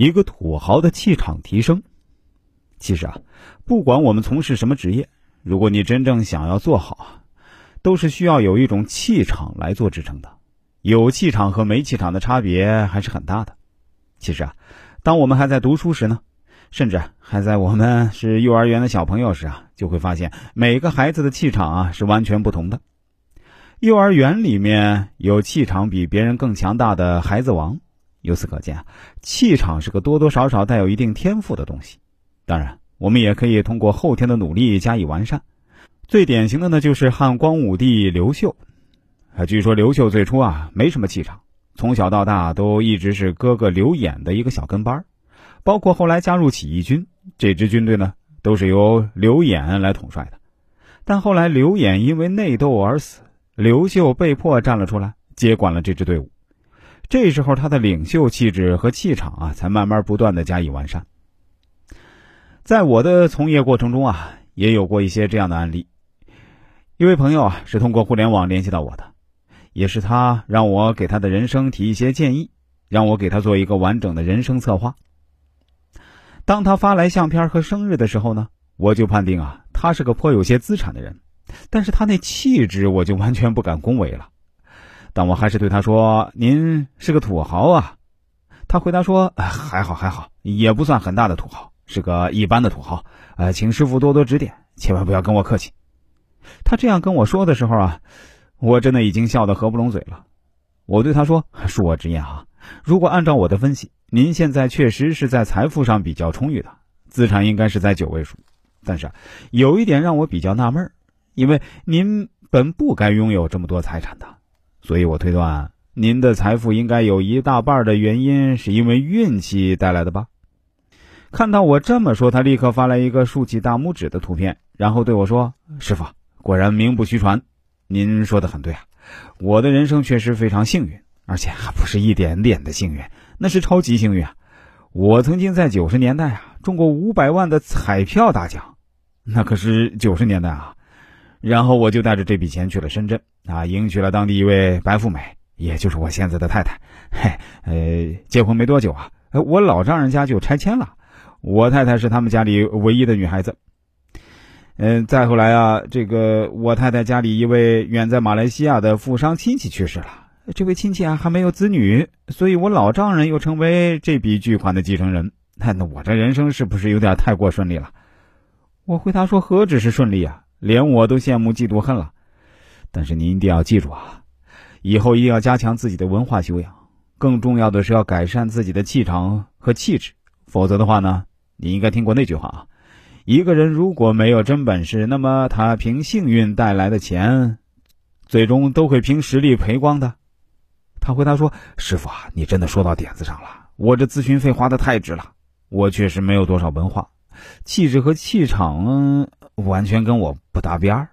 一个土豪的气场提升。其实啊，不管我们从事什么职业，如果你真正想要做好，都是需要有一种气场来做支撑的。有气场和没气场的差别还是很大的。其实啊，当我们还在读书时呢，甚至还在我们是幼儿园的小朋友时啊，就会发现每个孩子的气场啊是完全不同的。幼儿园里面有气场比别人更强大的孩子王。由此可见啊，气场是个多多少少带有一定天赋的东西。当然，我们也可以通过后天的努力加以完善。最典型的呢，就是汉光武帝刘秀。啊，据说刘秀最初啊没什么气场，从小到大都一直是哥哥刘演的一个小跟班包括后来加入起义军，这支军队呢都是由刘演来统帅的。但后来刘演因为内斗而死，刘秀被迫站了出来，接管了这支队伍。这时候他的领袖气质和气场啊，才慢慢不断的加以完善。在我的从业过程中啊，也有过一些这样的案例。一位朋友啊，是通过互联网联系到我的。也是他让我给他的人生提一些建议，让我给他做一个完整的人生策划。当他发来相片和生日的时候呢，我就判定啊，他是个颇有些资产的人，但是他那气质我就完全不敢恭维了。但我还是对他说：“您是个土豪啊。”他回答说：“还好还好，也不算很大的土豪，是个一般的土豪。呃，请师傅多多指点，千万不要跟我客气。”他这样跟我说的时候啊。我真的已经笑得合不拢嘴了，我对他说：“恕我直言啊，如果按照我的分析，您现在确实是在财富上比较充裕的，资产应该是在九位数。但是有一点让我比较纳闷，因为您本不该拥有这么多财产的，所以我推断您的财富应该有一大半的原因是因为运气带来的吧。”看到我这么说，他立刻发来一个竖起大拇指的图片，然后对我说：“师傅，果然名不虚传。”您说的很对啊，我的人生确实非常幸运，而且还不是一点点的幸运，那是超级幸运啊！我曾经在九十年代啊中过五百万的彩票大奖，那可是九十年代啊。然后我就带着这笔钱去了深圳啊，迎娶了当地一位白富美，也就是我现在的太太。嘿，呃，结婚没多久啊，我老丈人家就拆迁了，我太太是他们家里唯一的女孩子。嗯，再后来啊，这个我太太家里一位远在马来西亚的富商亲戚去世了，这位亲戚啊还没有子女，所以我老丈人又成为这笔巨款的继承人。那我这人生是不是有点太过顺利了？我回答说：何止是顺利啊，连我都羡慕嫉妒恨了。但是您一定要记住啊，以后一定要加强自己的文化修养，更重要的是要改善自己的气场和气质，否则的话呢，你应该听过那句话啊。一个人如果没有真本事，那么他凭幸运带来的钱，最终都会凭实力赔光的。他回答说：“师傅啊，你真的说到点子上了。我这咨询费花的太值了。我确实没有多少文化，气质和气场完全跟我不搭边儿。”